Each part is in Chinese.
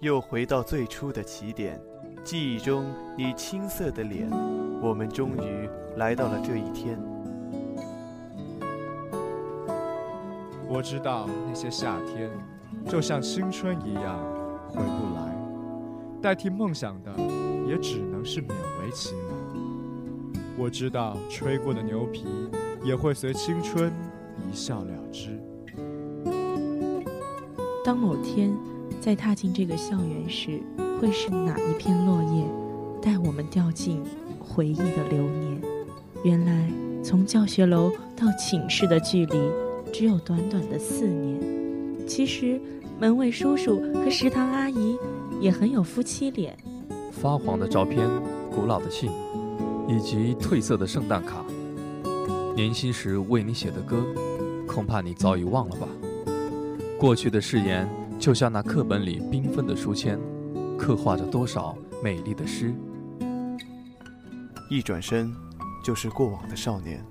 又回到最初的起点，记忆中你青涩的脸，我们终于来到了这一天。我知道那些夏天，就像青春一样回不来，代替梦想的也只能是勉为其难。我知道吹过的牛皮也会随青春一笑了之。当某天在踏进这个校园时，会是哪一片落叶带我们掉进回忆的流年？原来，从教学楼到寝室的距离只有短短的四年。其实，门卫叔叔和食堂阿姨也很有夫妻脸。发黄的照片、古老的信，以及褪色的圣诞卡，年轻时为你写的歌，恐怕你早已忘了吧。过去的誓言，就像那课本里缤纷的书签，刻画着多少美丽的诗。一转身，就是过往的少年。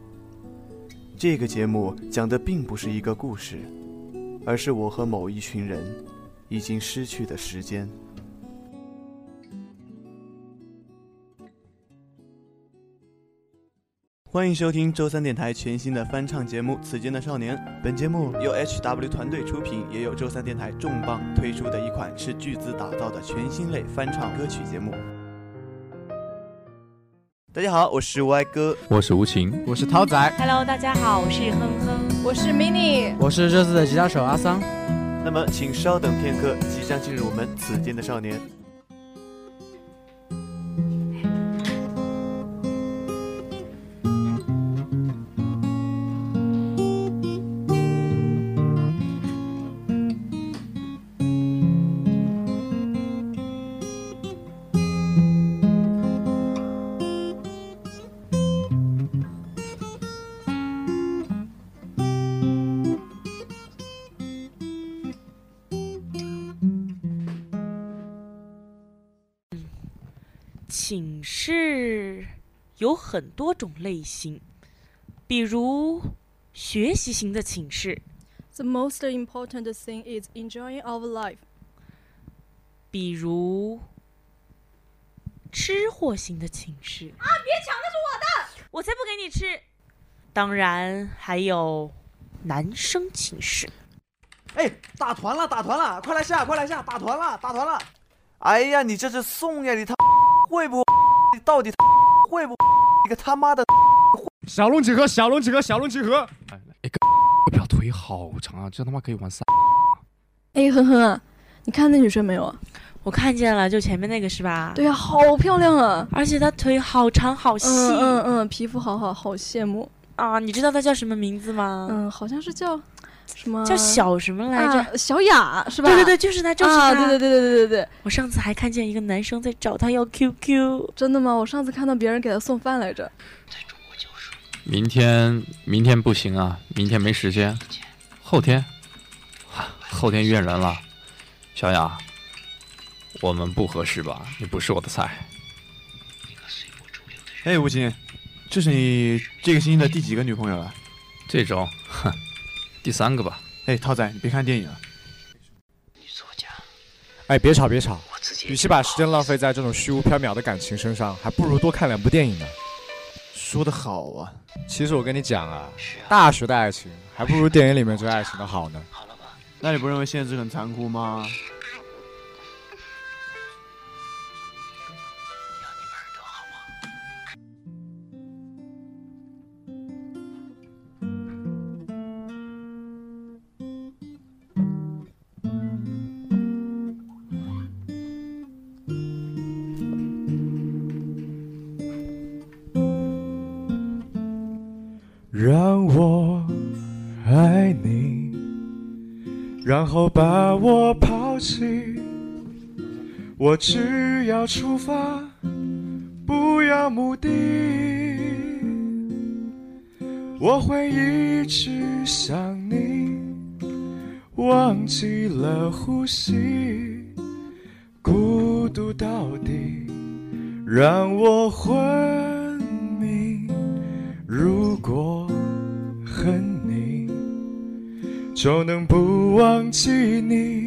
这个节目讲的并不是一个故事，而是我和某一群人已经失去的时间。欢迎收听周三电台全新的翻唱节目《此间的少年》。本节目由 HW 团队出品，也有周三电台重磅推出的一款斥巨资打造的全新类翻唱歌曲节目。大家好，我是歪哥，我是吴晴，我是涛仔。Hello，大家好，我是哼哼。我是 mini，我是这次的吉他手阿桑。那么，请稍等片刻，即将进入我们《此间的少年》。寝室有很多种类型，比如学习型的寝室，The most important thing is enjoying our life。比如吃货型的寝室。啊！别抢，那是我的，我才不给你吃。当然还有男生寝室。哎，打团了，打团了，快来下，快来下，打团了，打团了！哎呀，你这是送呀！你他会不？你到底会不？你个他妈的！小龙几何，小龙几何，小龙几何。哎，哎，不要腿好长啊，这他妈可以玩三。哎，哼哼啊，你看那女生没有啊？我看见了，就前面那个是吧？对呀、好漂亮啊！而且她腿好长好细、嗯嗯嗯，皮肤好好，好羡慕。啊！你知道她叫什么名字吗？嗯，好像是叫什么？叫小什么来着？啊、小雅是吧？对对对，就是她，就是她。啊，对对对对对对对。我上次还看见一个男生在找她要 QQ。真的吗？我上次看到别人给她送饭来着。明天，明天不行啊，明天没时间。后天，后天约人了。小雅，我们不合适吧？你不是我的菜。哎，吴昕，这是你这个星期的第几个女朋友了？这种，哼，第三个吧。哎，涛仔，你别看电影了。哎，别吵别吵，与其把时间浪费在这种虚无缥缈的感情身上，还不如多看两部电影呢。说的好啊！其实我跟你讲啊，大学的爱情还不如电影里面追爱情的好呢。那你不认为现实很残酷吗？我只要出发，不要目的。我会一直想你，忘记了呼吸，孤独到底让我昏迷。如果恨你，就能不忘记你。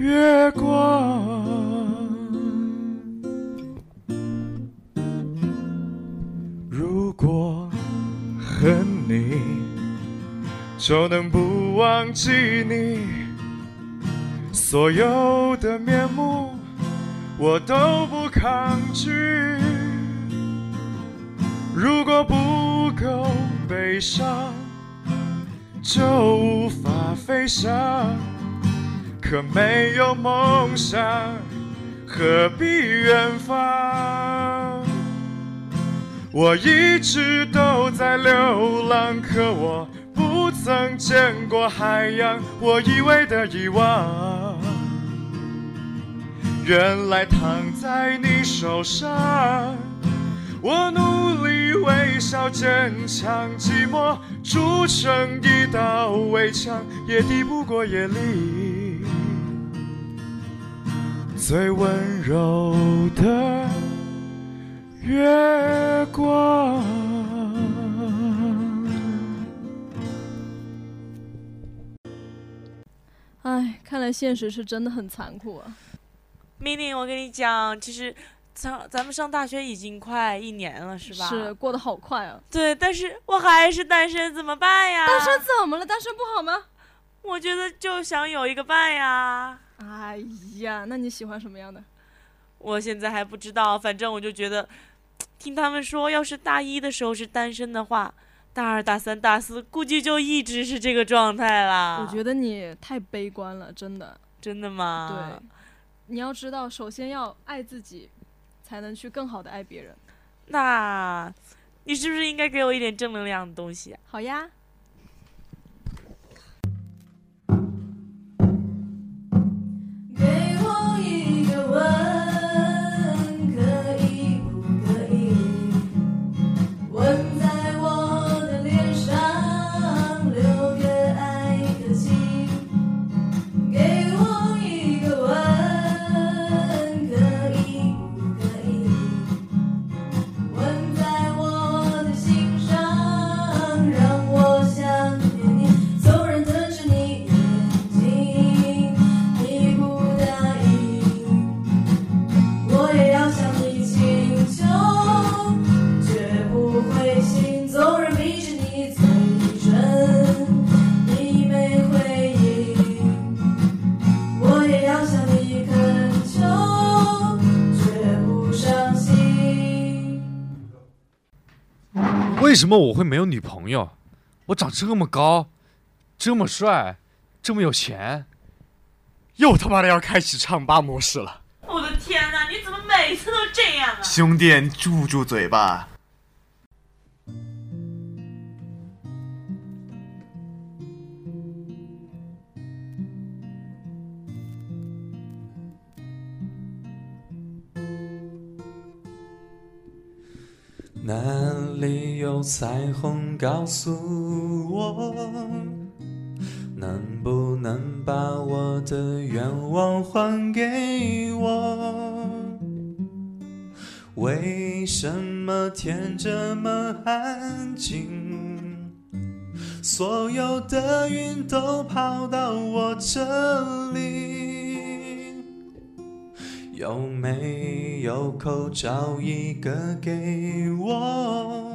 月光，如果恨你，就能不忘记你所有的面目，我都不抗拒。如果不够悲伤，就无法飞翔。可没有梦想，何必远方？我一直都在流浪，可我不曾见过海洋。我以为的遗忘，原来躺在你手上。我努力微笑坚强，寂寞筑成一道围墙，也抵不过夜里。最温柔的月光。唉，看来现实是真的很残酷啊。命令，我跟你讲，其实咱咱们上大学已经快一年了，是吧？是，过得好快啊。对，但是我还是单身，怎么办呀？单身怎么了？单身不好吗？我觉得就想有一个伴呀。哎呀，那你喜欢什么样的？我现在还不知道，反正我就觉得，听他们说，要是大一的时候是单身的话，大二、大三、大四估计就一直是这个状态啦。我觉得你太悲观了，真的。真的吗？对，你要知道，首先要爱自己，才能去更好的爱别人。那，你是不是应该给我一点正能量的东西？好呀。world. 为什么我会没有女朋友？我长这么高，这么帅，这么有钱，又他妈的要开启唱吧模式了！我的天哪，你怎么每次都这样啊？兄弟，住住嘴吧！哪里有彩虹？告诉我，能不能把我的愿望还给我？为什么天这么安静？所有的云都跑到我这里。有没有口罩一个给我？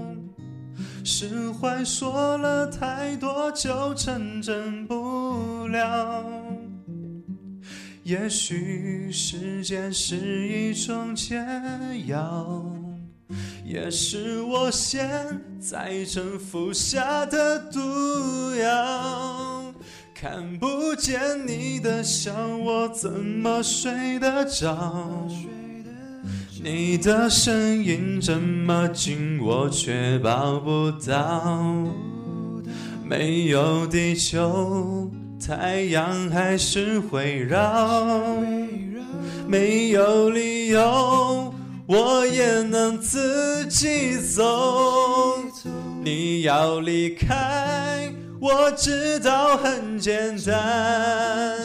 释怀说了太多就成真不了。也许时间是一种解药，也是我现在正服下的毒药。看不见你的笑，我怎么睡得着？你的声音这么近，我却抱不到。没有地球，太阳还是会绕。没有理由，我也能自己走。你要离开，我知道很简单。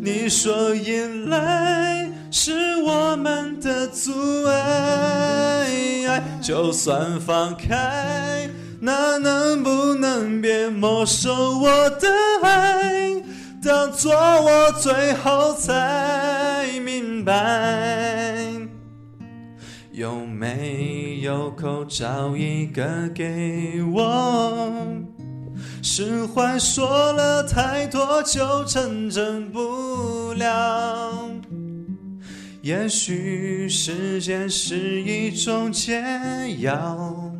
你说眼泪是我们的阻碍，就算放开，那能不能别没收我的爱？当作我最后才明白，有没有口罩一个给我？释怀说了太多就成真不了。也许时间是一种解药，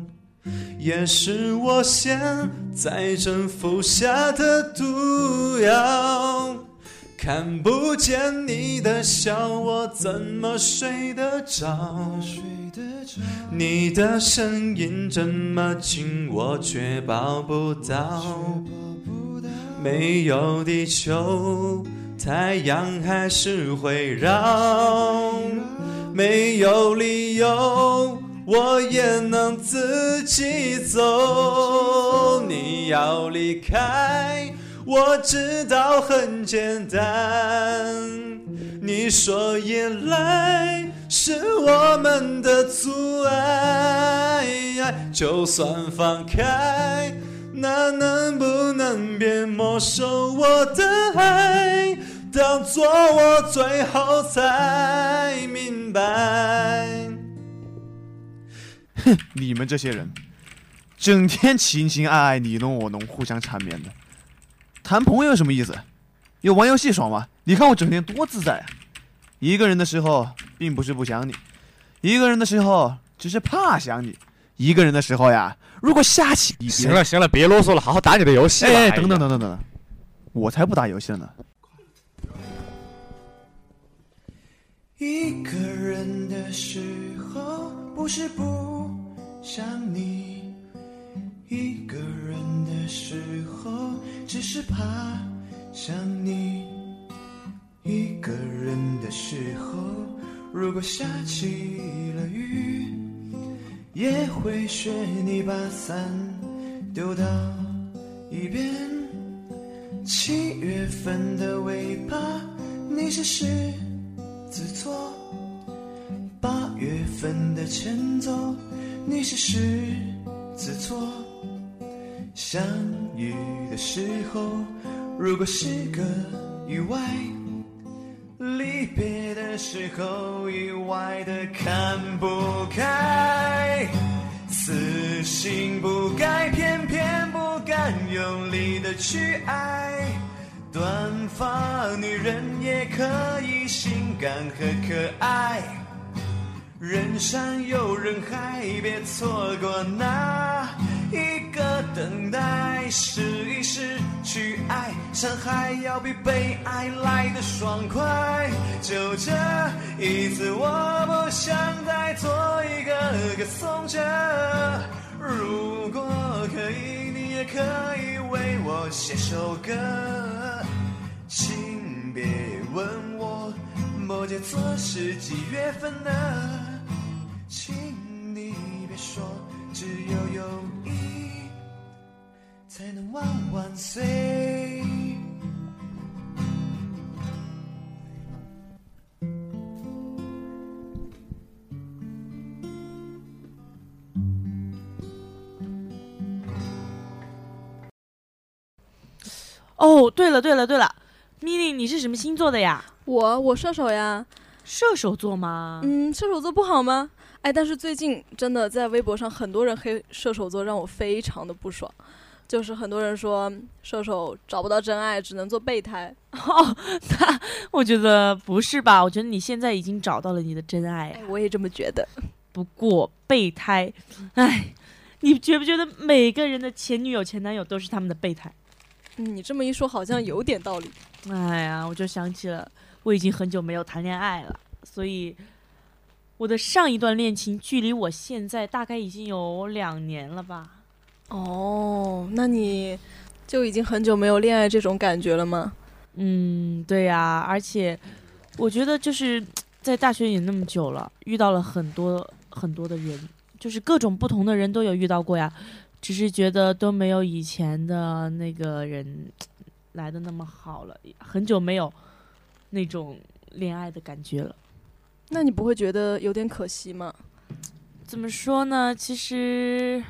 也是我现在正服下的毒药。看不见你的笑，我怎么睡得着？你的声音这么近，我却抱不到。没有地球，太阳还是会绕。没有理由，我也能自己走。你要离开，我知道很简单。你说依赖是我们的阻碍，就算放开，那能不能别没收我的爱？当作我最后才明白。哼，你们这些人，整天情情爱爱，你侬我侬，互相缠绵的，谈朋友有什么意思？有玩游戏爽吗？你看我整天多自在啊！一个人的时候，并不是不想你；一个人的时候，只是怕想你；一个人的时候呀，如果下起雨，行了行了，别啰嗦了，好好打你的游戏吧。哎，等等等等等等，我才不打游戏了呢！一个人的时候，不是不想你；一个人的时候，只是怕想你。一个人的时候，如果下起了雨，也会学你把伞丢到一边。七月份的尾巴，你是狮子座；八月份的前奏，你是狮子座。相遇的时候，如果是个意外，离别的时候，意外的看不开。死性不改，偏偏不敢用力的去爱。短发女人也可以性感和可爱。人山又人海，别错过那一个等待。试一试去爱，伤害要比被爱来的爽快。就这一次，我不想再做一个歌颂者。如果可以，也可以为我写首歌。请别问我摩羯座是几月份的？请你别说，只有友谊才能万万岁。哦，对了对了对了，咪咪，你是什么星座的呀？我我射手呀，射手座吗？嗯，射手座不好吗？哎，但是最近真的在微博上很多人黑射手座，让我非常的不爽。就是很多人说射手找不到真爱，只能做备胎。哦，那我觉得不是吧？我觉得你现在已经找到了你的真爱哎，我也这么觉得。不过备胎，哎，你觉不觉得每个人的前女友、前男友都是他们的备胎？嗯你这么一说，好像有点道理。哎呀，我就想起了，我已经很久没有谈恋爱了，所以我的上一段恋情距离我现在大概已经有两年了吧。哦，那你就已经很久没有恋爱这种感觉了吗？嗯，对呀、而且我觉得就是在大学也那么久了，遇到了很多很多的人，就是各种不同的人都有遇到过呀，只是觉得都没有以前的那个人来的那么好了，很久没有那种恋爱的感觉了。那你不会觉得有点可惜吗？怎么说呢？其实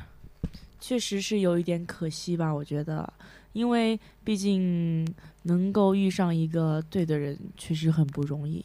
确实是有一点可惜吧，我觉得，因为毕竟能够遇上一个对的人，确实很不容易。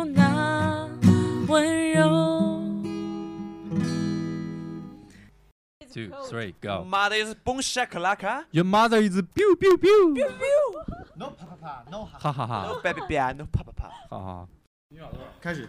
Two, three, go. Mother is boom shakalaka. Your mother is biu biu biu。No 啪啪啪，No 哈。哈哈哈 No baby no 啪啪啪。哈哈。开始。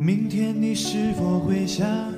明天你是否会想起？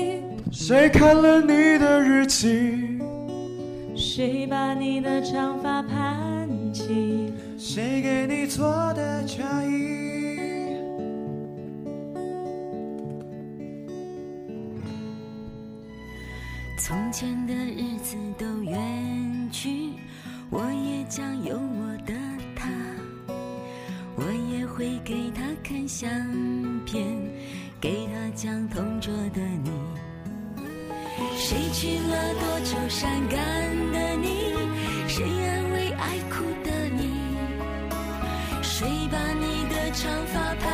谁看了你的日记？谁把你的长发盘起？谁给你做的嫁衣？从前的日子都远去，我也将有我的他，我也会给他看相片，给他讲同桌的你。谁娶了多愁善感的你？谁安慰爱哭的你？谁把你的长发盘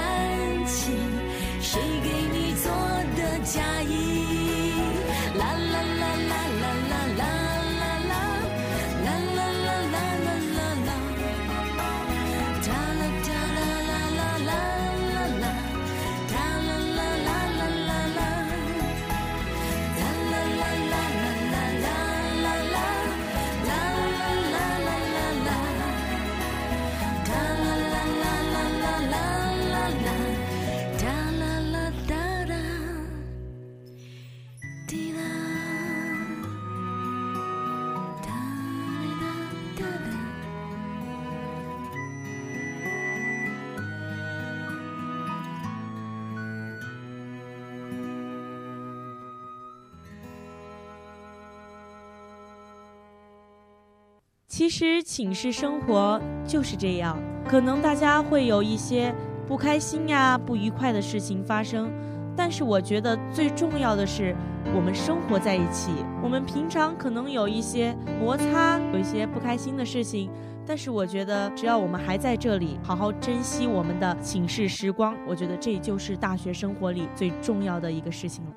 其实寝室生活就是这样，可能大家会有一些不开心呀、不愉快的事情发生，但是我觉得最重要的是我们生活在一起。我们平常可能有一些摩擦，有一些不开心的事情，但是我觉得只要我们还在这里，好好珍惜我们的寝室时光，我觉得这就是大学生活里最重要的一个事情了。